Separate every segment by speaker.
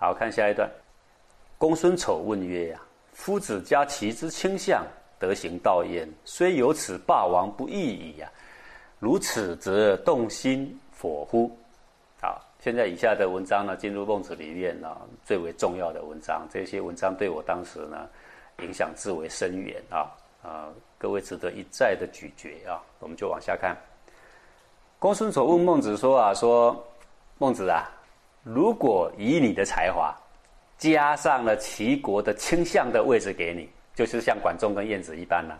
Speaker 1: 好看下一段。公孙丑问曰：“呀，夫子家齐之倾向，德行道焉，虽有此霸王不义矣呀！如此则动心否乎？”好，现在以下的文章呢，进入孟子里面呢最为重要的文章。这些文章对我当时呢影响至为深远啊啊！各位值得一再的咀嚼啊！我们就往下看。公孙丑问孟子说：“啊，说孟子啊，如果以你的才华。”加上了齐国的倾向的位置给你，就是像管仲跟晏子一般了。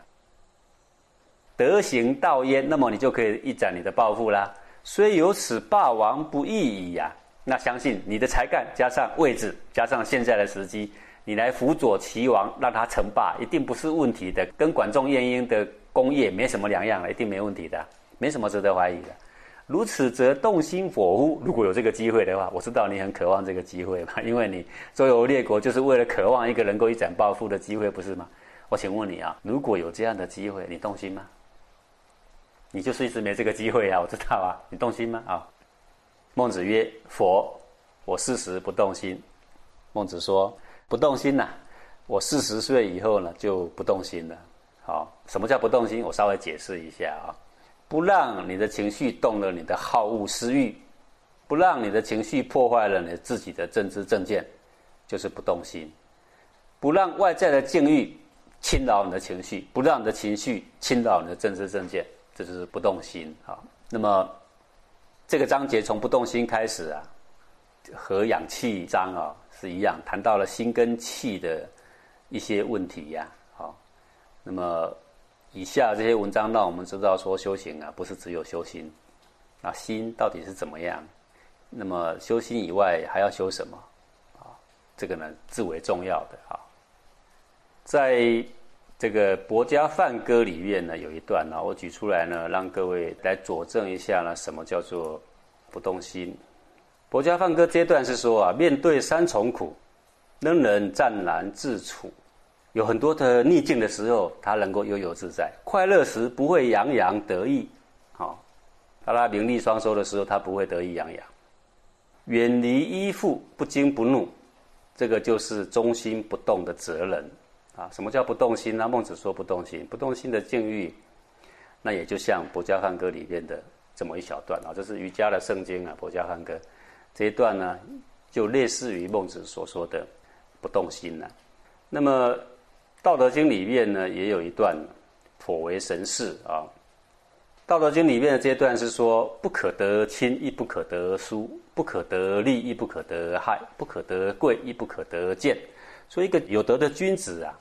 Speaker 1: 德行道焉，那么你就可以一展你的抱负啦。虽有此霸王不义矣呀，那相信你的才干加上位置加上现在的时机，你来辅佐齐王让他称霸，一定不是问题的。跟管仲、晏婴的功业没什么两样了，一定没问题的，没什么值得怀疑的。如此则动心火乎？如果有这个机会的话，我知道你很渴望这个机会嘛，因为你周游列国就是为了渴望一个能够一展抱负的机会，不是吗？我请问你啊，如果有这样的机会，你动心吗？你就是一直没这个机会啊，我知道啊，你动心吗？啊，孟子曰：“佛，我四十不动心。”孟子说：“不动心呐，我四十岁以后呢就不动心了。”好，什么叫不动心？我稍微解释一下啊。不让你的情绪动了你的好恶私欲，不让你的情绪破坏了你自己的政治正见，就是不动心；不让外在的境遇侵扰你的情绪，不让你的情绪侵扰你的政治正见，这就是不动心啊。那么这个章节从不动心开始啊，和养气章啊是一样，谈到了心跟气的一些问题呀。好，那么。以下这些文章让我们知道说修行啊，不是只有修心，啊心到底是怎么样？那么修心以外还要修什么？啊，这个呢至为重要的啊。在这个《博家梵歌》里面呢，有一段呢，我举出来呢，让各位来佐证一下呢，什么叫做不动心？《博家梵歌》这段是说啊，面对三重苦，能人湛然自处。有很多的逆境的时候，他能够悠游自在；快乐时不会洋洋得意，好，当他名利双收的时候，他不会得意洋洋。远离依附，不惊不怒，这个就是中心不动的责任啊。什么叫不动心呢？孟子说不动心，不动心的境遇，那也就像《博家梵歌》里面的这么一小段啊，这是瑜伽的圣经啊，《博家梵歌》这一段呢，就类似于孟子所说的不动心了。那么。《道德经》里面呢，也有一段颇为神事啊。《道德经》里面的这段是说：不可得亲，亦不可得疏；不可得利，亦不可得害；不可得贵，亦不可得贱。说一个有德的君子啊，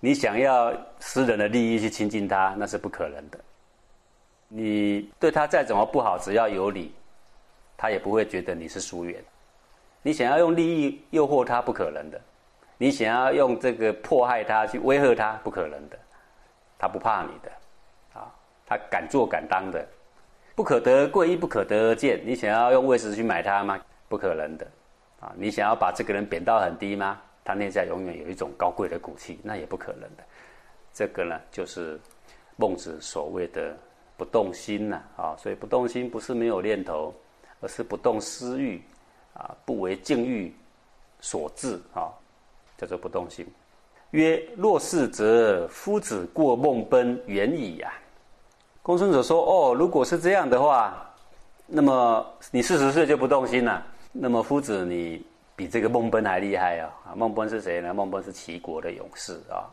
Speaker 1: 你想要私人的利益去亲近他，那是不可能的。你对他再怎么不好，只要有理，他也不会觉得你是疏远。你想要用利益诱惑他，不可能的。你想要用这个迫害他去威吓他，不可能的，他不怕你的，啊，他敢做敢当的，不可得贵亦不可得而贱。你想要用位置去买他吗？不可能的，啊，你想要把这个人贬到很低吗？他内在永远有一种高贵的骨气，那也不可能的。这个呢，就是孟子所谓的不动心呐，啊，所以不动心不是没有念头，而是不动私欲，啊，不为境遇所致，啊。叫做不动心。曰：若是则夫子过梦奔远矣呀。公孙者说：哦，如果是这样的话，那么你四十岁就不动心了。那么夫子你比这个孟奔还厉害啊！啊，孟奔是谁呢？孟奔是齐国的勇士啊。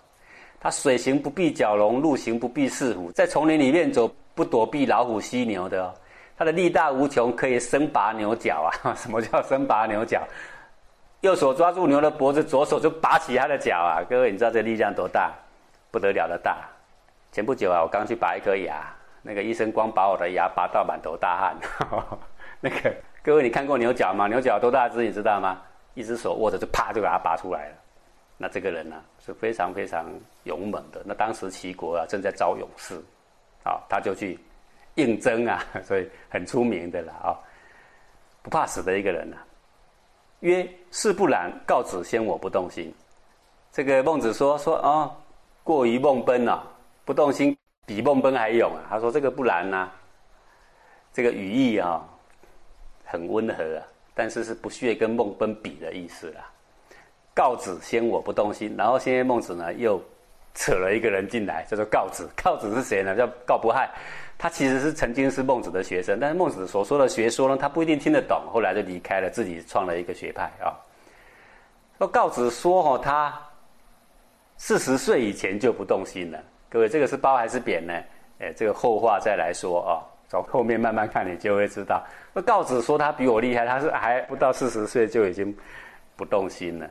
Speaker 1: 他水行不避蛟龙，陆行不避四虎，在丛林里面走不躲避老虎、犀牛的。他的力大无穷，可以伸拔牛角啊！什么叫伸拔牛角？右手抓住牛的脖子，左手就拔起它的脚啊！各位，你知道这力量多大？不得了的大！前不久啊，我刚去拔一颗牙，那个医生光把我的牙拔到满头大汗。那个各位，你看过牛角吗？牛角多大只？你知道吗？一只手握着就啪就把它拔出来了。那这个人呢是非常非常勇猛的。那当时齐国啊正在招勇士，啊，他就去应征啊，所以很出名的了啊，不怕死的一个人呢。曰：是不然，告子先我不动心。这个孟子说说啊，过于梦奔了，不动心比梦奔还勇啊。他说这个不然呐，这个语义啊很温和啊，但是是不屑跟孟奔比的意思啦。告子先我不动心，然后现在孟子呢又扯了一个人进来，叫做告子。告子是谁呢？叫告不害。他其实是曾经是孟子的学生，但是孟子所说的学说呢，他不一定听得懂，后来就离开了，自己创了一个学派啊。说告子说哦，他四十岁以前就不动心了。各位，这个是褒还是贬呢？哎，这个后话再来说啊，从后面慢慢看，你就会知道。那告子说他比我厉害，他是还不到四十岁就已经不动心了。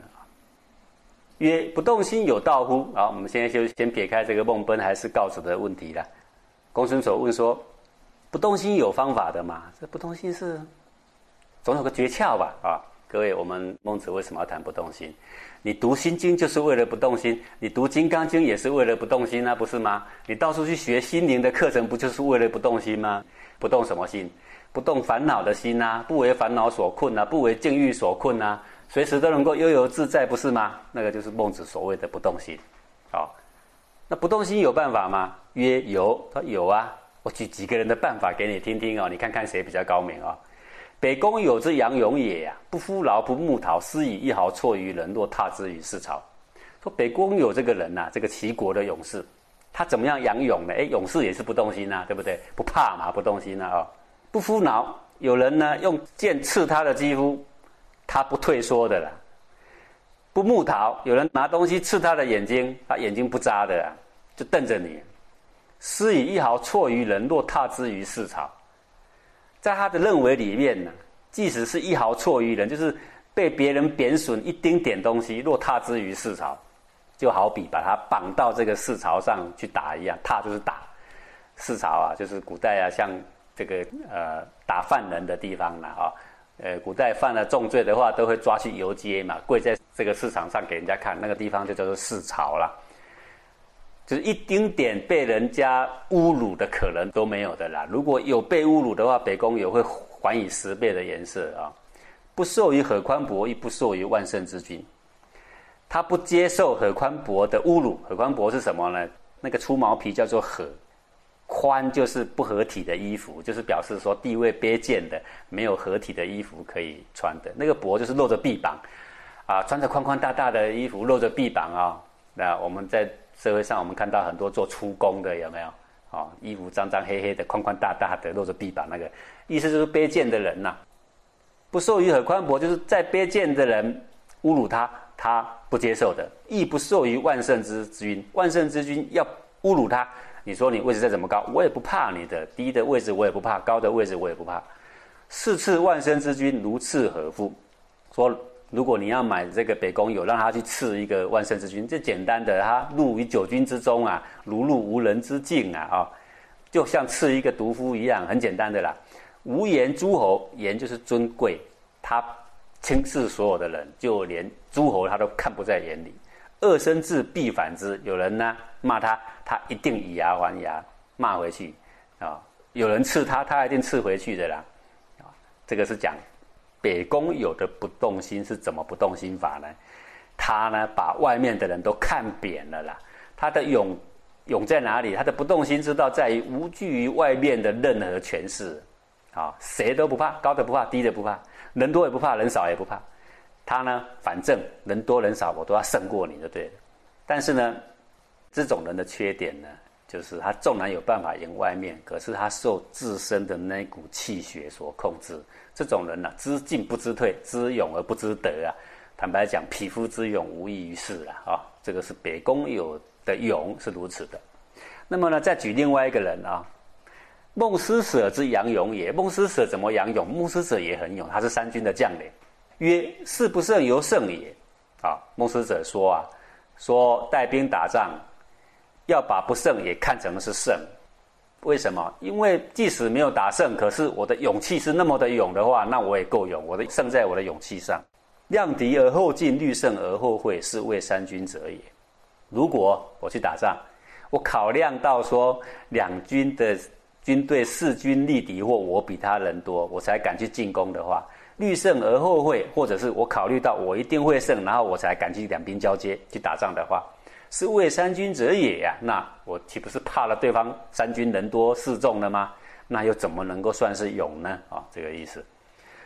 Speaker 1: 曰：不动心有道乎？好，我们现在就先撇开这个孟奔还是告子的问题了。公孙丑问说：“不动心有方法的嘛？这不动心是总有个诀窍吧？啊，各位，我们孟子为什么要谈不动心？你读《心经》就是为了不动心，你读《金刚经》也是为了不动心啊，不是吗？你到处去学心灵的课程，不就是为了不动心吗？不动什么心？不动烦恼的心呐，不为烦恼所困呐，不为境遇所困呐，随时都能够悠游自在，不是吗？那个就是孟子所谓的不动心。那不动心有办法吗？”曰有，他有啊。我举几个人的办法给你听听哦，你看看谁比较高明啊？北宫有之杨勇也呀，不夫劳不木陶，施以一毫错于人，若踏之于市朝。说北宫有这个人呐，这个齐国的勇士，他怎么样杨勇呢？哎，勇士也是不动心呐，对不对？不怕嘛，不动心呐啊。不夫挠，有人呢用剑刺他的肌肤，他不退缩的啦。不木桃，有人拿东西刺他的眼睛，他眼睛不眨的，就瞪着你。施以一毫错于人，若踏之于市草，在他的认为里面呢，即使是一毫错于人，就是被别人贬损一丁点东西，若踏之于市草，就好比把他绑到这个市槽上去打一样，踏就是打，市槽啊，就是古代啊，像这个呃打犯人的地方了啊，呃，古代犯了重罪的话，都会抓去游街嘛，跪在这个市场上给人家看，那个地方就叫做市朝了。就是一丁点被人家侮辱的可能都没有的啦。如果有被侮辱的话，北宫也会还以十倍的颜色啊！不受于何宽伯，亦不受于万圣之君。他不接受何宽伯的侮辱。何宽伯是什么呢？那个粗毛皮叫做何，宽就是不合体的衣服，就是表示说地位卑贱的，没有合体的衣服可以穿的。那个帛就是露着臂膀，啊，穿着宽宽大大的衣服，露着臂膀啊。那我们在。社会上，我们看到很多做出工的，有没有？哦，衣服脏脏黑黑的，宽宽大大的，露着臂膀，那个意思就是卑贱的人呐。不受于很宽薄，就是在卑贱的人侮辱他，他不接受的。亦不受于万圣之君，万圣之君要侮辱他，你说你位置再怎么高，我也不怕你的低的位置，我也不怕高的位置，我也不怕。是次万圣之君，如刺何夫？说。如果你要买这个北宫有，让他去刺一个万圣之君，这简单的，他入于九军之中啊，如入无人之境啊，啊，就像刺一个毒夫一样，很简单的啦。无言诸侯，言就是尊贵，他轻视所有的人，就连诸侯他都看不在眼里。恶生至必反之，有人呢骂他，他一定以牙还牙，骂回去啊。有人刺他，他一定刺回去的啦。啊，这个是讲。北宫有的不动心是怎么不动心法呢？他呢把外面的人都看扁了啦。他的勇勇在哪里？他的不动心之道在于无惧于外面的任何权势，啊，谁都不怕，高的不怕，低的不怕，人多也不怕，人少也不怕。他呢，反正人多人少，我都要胜过你就对了。但是呢，这种人的缺点呢？就是他纵然有办法赢外面，可是他受自身的那股气血所控制。这种人呢，知进不知退，知勇而不知得啊。坦白讲，匹夫之勇无异于事了啊。这个是北宫有的勇是如此的。那么呢，再举另外一个人啊，孟施舍之杨勇也。孟施舍怎么杨勇？孟施舍也很勇，他是三军的将领。曰：是不胜犹胜也。啊，孟施舍说啊，说带兵打仗。要把不胜也看成是胜，为什么？因为即使没有打胜，可是我的勇气是那么的勇的话，那我也够勇。我的胜在我的勇气上。量敌而后进，虑胜而后会，是为三军者也。如果我去打仗，我考量到说两军的军队势均力敌，或我比他人多，我才敢去进攻的话，虑胜而后会，或者是我考虑到我一定会胜，然后我才敢去两兵交接去打仗的话。是为三军者也呀，那我岂不是怕了对方三军人多势众了吗？那又怎么能够算是勇呢？啊，这个意思。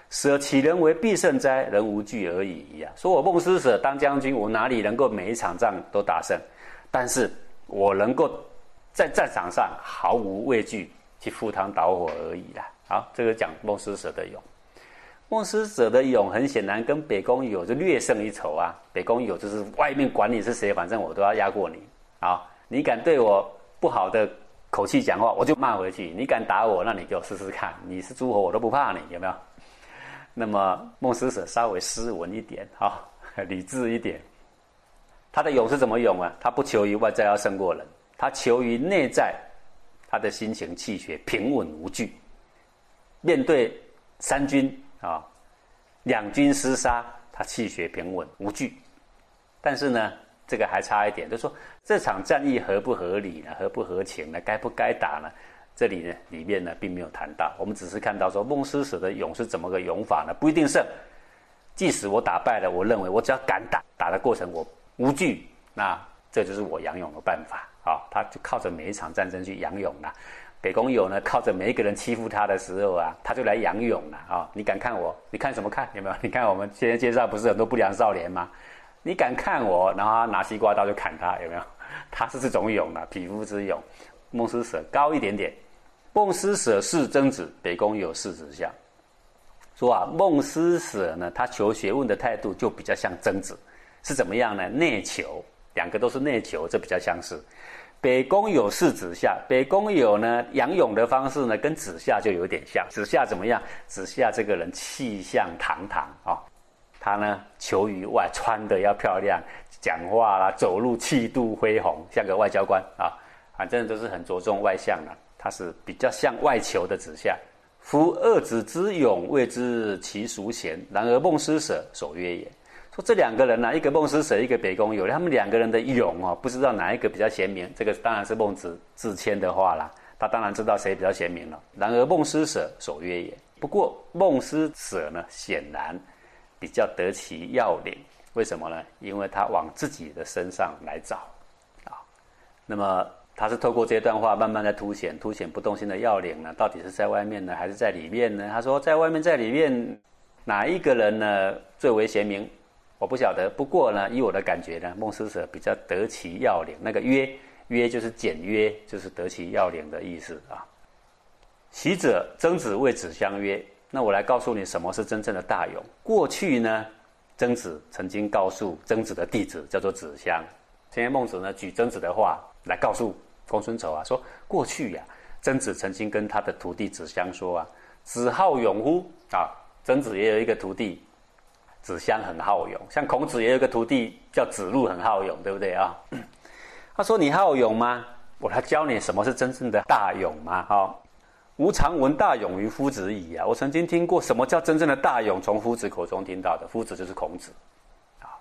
Speaker 1: 舍其人为必胜哉？人无惧而已呀。说我孟施舍当将军，我哪里能够每一场仗都打胜？但是我能够在战场上毫无畏惧去赴汤蹈火而已啦。好，这个讲孟施舍的勇。孟施舍的勇，很显然跟北宫有就略胜一筹啊。北宫有就是外面管你是谁，反正我都要压过你。好，你敢对我不好的口气讲话，我就骂回去。你敢打我，那你给我试试看。你是诸侯，我都不怕你，有没有？那么孟施舍稍微斯文一点，哈，理智一点。他的勇是怎么勇啊？他不求于外在要胜过人，他求于内在，他的心情气血平稳无惧。面对三军啊，两军厮杀，他气血平稳无惧。但是呢，这个还差一点，就是说这场战役合不合理呢？合不合情呢？该不该打呢？这里呢，里面呢，并没有谈到。我们只是看到说，孟施舍的勇是怎么个勇法呢？不一定胜。即使我打败了，我认为我只要敢打，打的过程我无惧，那这就是我养勇的办法。啊，他就靠着每一场战争去养勇了。北宫友呢，靠着每一个人欺负他的时候啊，他就来养勇了啊！你敢看我？你看什么看？有没有？你看我们现在介绍不是很多不良少年吗？你敢看我？然后拿西瓜刀就砍他，有没有？他是这种勇啊，匹夫之勇。孟施舍高一点点。孟施舍是曾子，北宫有是子相。说啊，孟施舍呢，他求学问的态度就比较像曾子，是怎么样呢？内求，两个都是内求，这比较相似。北宫有是子夏，北宫有呢杨勇的方式呢，跟子夏就有点像。子夏怎么样？子夏这个人气象堂堂啊，他呢求于外，穿的要漂亮，讲话啦，走路气度恢宏，像个外交官啊，反正都是很着重外向的。他是比较像外求的子夏。夫二子之勇，谓之其孰贤？然而孟施舍所曰也。说这两个人呢，一个孟施舍，一个北宫友，他们两个人的勇哦，不知道哪一个比较贤明。这个当然是孟子自谦的话啦，他当然知道谁比较贤明了。然而孟施舍所曰也。不过孟施舍呢，显然比较得其要领。为什么呢？因为他往自己的身上来找啊。那么。他是透过这段话慢慢的凸显，凸显不动心的要领呢，到底是在外面呢，还是在里面呢？他说，在外面，在里面，哪一个人呢最为贤明？我不晓得。不过呢，以我的感觉呢，孟思舍比较得其要领。那个约约就是简约，就是得其要领的意思啊。习者，曾子谓子相曰：“那我来告诉你什么是真正的大勇。”过去呢，曾子曾经告诉曾子的弟子叫做子相。今天孟子呢举曾子的话来告诉。公孙丑啊，说过去呀，曾子曾经跟他的徒弟子相说啊：“子好勇乎？”啊，曾子也有一个徒弟，子相很好勇。像孔子也有一个徒弟叫子路，很好勇，对不对啊？他说：“你好勇吗？我来教你什么是真正的大勇嘛。”哈，吾常闻大勇于夫子矣啊！我曾经听过什么叫真正的大勇，从夫子口中听到的。夫子就是孔子啊。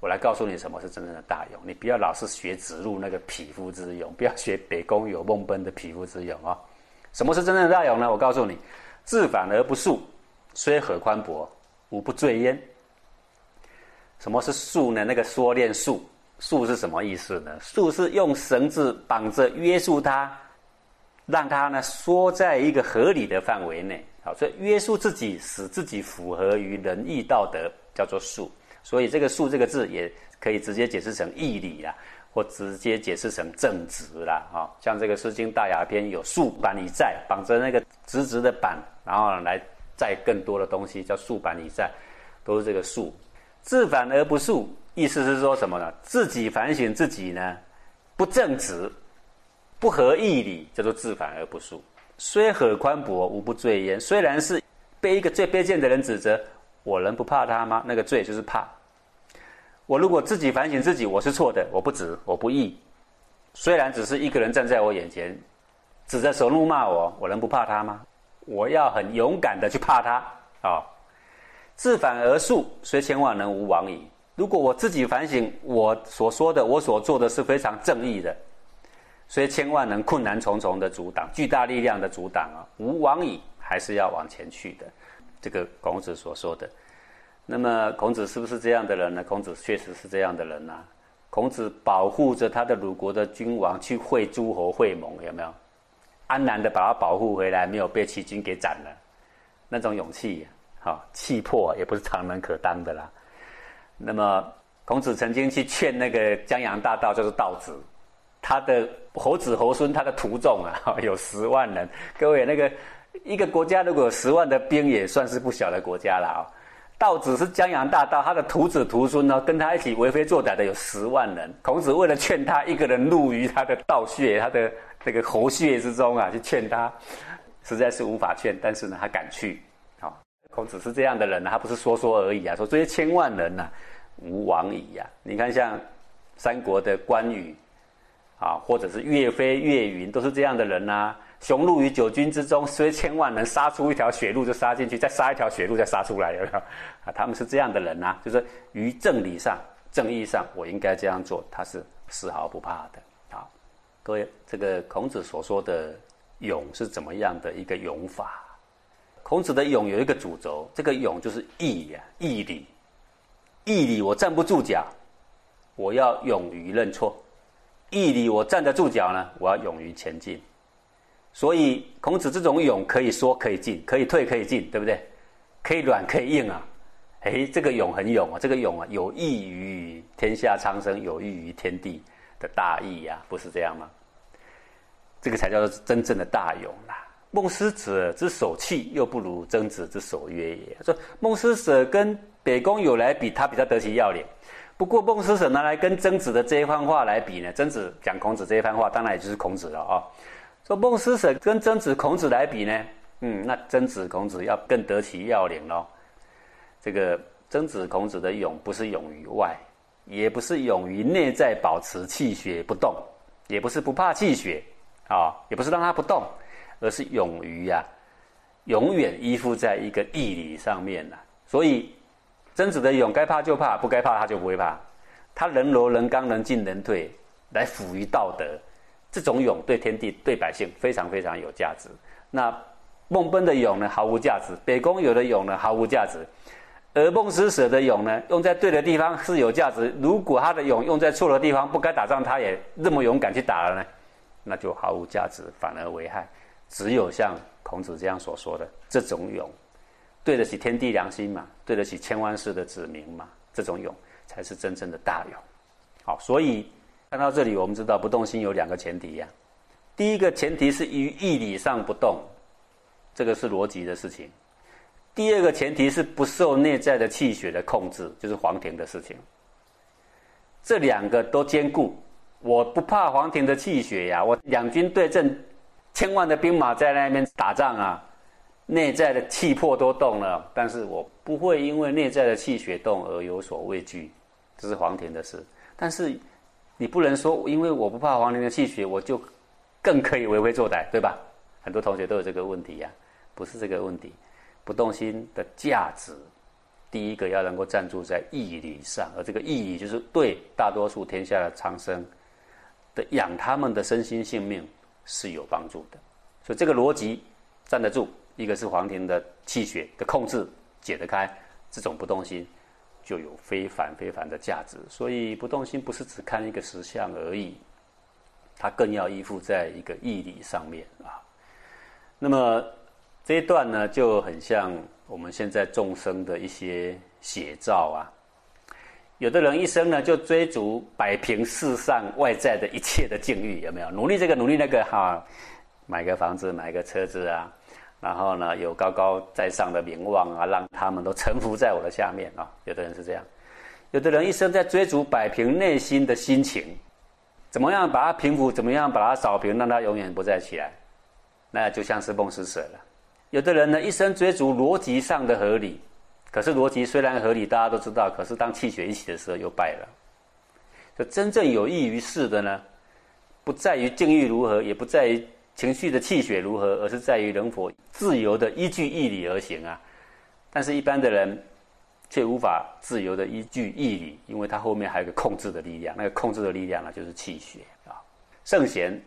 Speaker 1: 我来告诉你什么是真正的大勇，你不要老是学子路那个匹夫之勇，不要学北宫有孟奔的匹夫之勇啊！什么是真正的大勇呢？我告诉你，自反而不肃，虽河宽博，无不坠焉。什么是肃呢？那个缩练肃，肃是什么意思呢？肃是用绳子绑着约束它，让它呢缩在一个合理的范围内。好，所以约束自己，使自己符合于仁义道德，叫做肃。所以这个“恕”这个字也可以直接解释成义理啦，或直接解释成正直啦。哈，像这个《诗经·大雅》篇有“束板以在”，绑着那个直直的板，然后来载更多的东西，叫“束板以载”，都是这个“恕”。自反而不恕，意思是说什么呢？自己反省自己呢，不正直，不合义理，叫做自反而不恕。虽很宽博，无不罪焉。虽然是被一个最卑贱的人指责。我能不怕他吗？那个罪就是怕。我如果自己反省自己，我是错的，我不直，我不义。虽然只是一个人站在我眼前，指着手怒骂我，我能不怕他吗？我要很勇敢的去怕他啊！自反而恕，虽千万人无往矣。如果我自己反省，我所说的，我所做的是非常正义的，所以千万人困难重重的阻挡，巨大力量的阻挡啊，无往矣，还是要往前去的。这个孔子所说的，那么孔子是不是这样的人呢？孔子确实是这样的人呐。孔子保护着他的鲁国的君王去会诸侯会盟，有没有？安然的把他保护回来，没有被齐军给斩了。那种勇气，好气魄也不是常人可当的啦。那么孔子曾经去劝那个江洋大盗，就是道子，他的猴子猴孙，他的徒众啊，有十万人。各位，那个一个国家如果有十万的兵，也算是不小的国家了啊。道子是江洋大盗，他的徒子徒孙呢，跟他一起为非作歹的有十万人。孔子为了劝他一个人怒于他的道穴，他的这个猴穴之中啊，去劝他，实在是无法劝，但是呢，他敢去。好，孔子是这样的人，他不是说说而已啊，说这些千万人呐，无往矣呀。你看像三国的关羽啊，或者是岳飞、岳云，都是这样的人呐。雄鹿于九军之中，虽千万人，杀出一条血路就杀进去，再杀一条血路再杀出来，有没有？啊，他们是这样的人呐，就是于正理上、正义上，我应该这样做，他是丝毫不怕的。各位，这个孔子所说的勇是怎么样的一个勇法？孔子的勇有一个主轴，这个勇就是义呀，义理。义理我站不住脚，我要勇于认错；义理我站得住脚呢，我要勇于前进。所以孔子这种勇可以说可以进，可以退可以进，对不对？可以软可以硬啊！哎，这个勇很勇啊，这个勇啊有益于天下苍生，有益于天地的大义呀，不是这样吗？这个才叫做真正的大勇啦！孟思者之守气，又不如曾子之守约也。说孟思者跟北宫有来比，他比较得其要领。不过孟思者拿来跟曾子的这一番话来比呢，曾子讲孔子这一番话，当然也就是孔子了啊。说孟思舍跟曾子、孔子来比呢，嗯，那曾子、孔子要更得其要领喽。这个曾子、孔子的勇，不是勇于外，也不是勇于内在保持气血不动，也不是不怕气血啊，也不是让它不动，而是勇于呀，永远依附在一个义理上面呐。所以曾子的勇，该怕就怕，不该怕他就不会怕，他人柔、人刚、人进、人退，来辅于道德。这种勇对天地、对百姓非常非常有价值。那孟奔的勇呢，毫无价值；北宫有的勇呢，毫无价值。而孟思舍的勇呢，用在对的地方是有价值。如果他的勇用在错的地方，不该打仗，他也那么勇敢去打了呢，那就毫无价值，反而危害。只有像孔子这样所说的这种勇，对得起天地良心嘛，对得起千万世的子民嘛，这种勇才是真正的大勇。好，所以。看到这里，我们知道不动心有两个前提呀。第一个前提是于义理上不动，这个是逻辑的事情；第二个前提是不受内在的气血的控制，就是黄庭的事情。这两个都兼顾，我不怕黄庭的气血呀。我两军对阵，千万的兵马在那边打仗啊，内在的气魄都动了，但是我不会因为内在的气血动而有所畏惧，这是黄庭的事。但是。你不能说，因为我不怕黄庭的气血，我就更可以为非作歹，对吧？很多同学都有这个问题呀，不是这个问题。不动心的价值，第一个要能够站住在义理上，而这个义理就是对大多数天下的苍生的养他们的身心性命是有帮助的。所以这个逻辑站得住，一个是黄庭的气血的控制解得开，这种不动心。就有非凡非凡的价值，所以不动心不是只看一个实相而已，它更要依附在一个义理上面啊。那么这一段呢，就很像我们现在众生的一些写照啊。有的人一生呢，就追逐摆平世上外在的一切的境遇，有没有？努力这个，努力那个，哈，买个房子，买个车子啊。然后呢，有高高在上的名望啊，让他们都臣服在我的下面啊。有的人是这样，有的人一生在追逐摆平内心的心情，怎么样把它平复，怎么样把它扫平，让它永远不再起来，那就像是梦死水了。有的人呢，一生追逐逻辑上的合理，可是逻辑虽然合理，大家都知道，可是当气血一起的时候又败了。就真正有益于事的呢，不在于境遇如何，也不在于。情绪的气血如何，而是在于能否自由的依据义理而行啊。但是，一般的人却无法自由的依据义理，因为他后面还有个控制的力量。那个控制的力量呢，就是气血啊。圣贤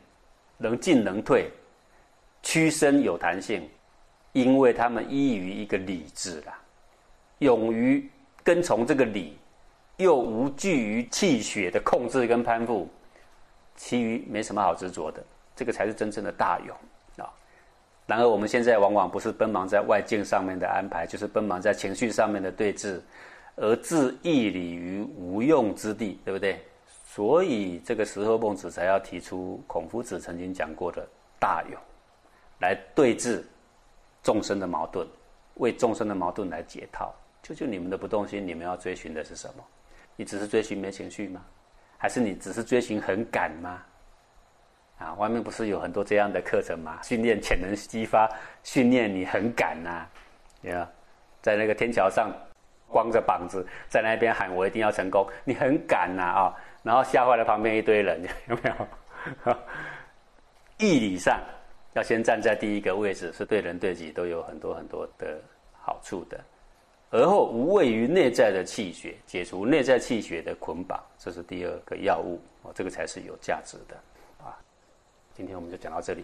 Speaker 1: 能进能退，屈身有弹性，因为他们依于一个理智啦，勇于跟从这个理，又无惧于气血的控制跟攀附，其余没什么好执着的。这个才是真正的大勇啊！然而我们现在往往不是奔忙在外境上面的安排，就是奔忙在情绪上面的对峙，而置义理于无用之地，对不对？所以这个时候孟子才要提出孔夫子曾经讲过的大勇，来对峙众生的矛盾，为众生的矛盾来解套。救救你们的不动心，你们要追寻的是什么？你只是追寻没情绪吗？还是你只是追寻很赶吗？啊，外面不是有很多这样的课程吗？训练潜能激发，训练你很赶呐，你看，在那个天桥上，光着膀子在那边喊“我一定要成功”，你很赶呐啊！然后吓坏了旁边一堆人，有没有？义理上要先站在第一个位置，是对人对己都有很多很多的好处的。而后无畏于内在的气血，解除内在气血的捆绑，这是第二个药物哦，这个才是有价值的啊。今天我们就讲到这里。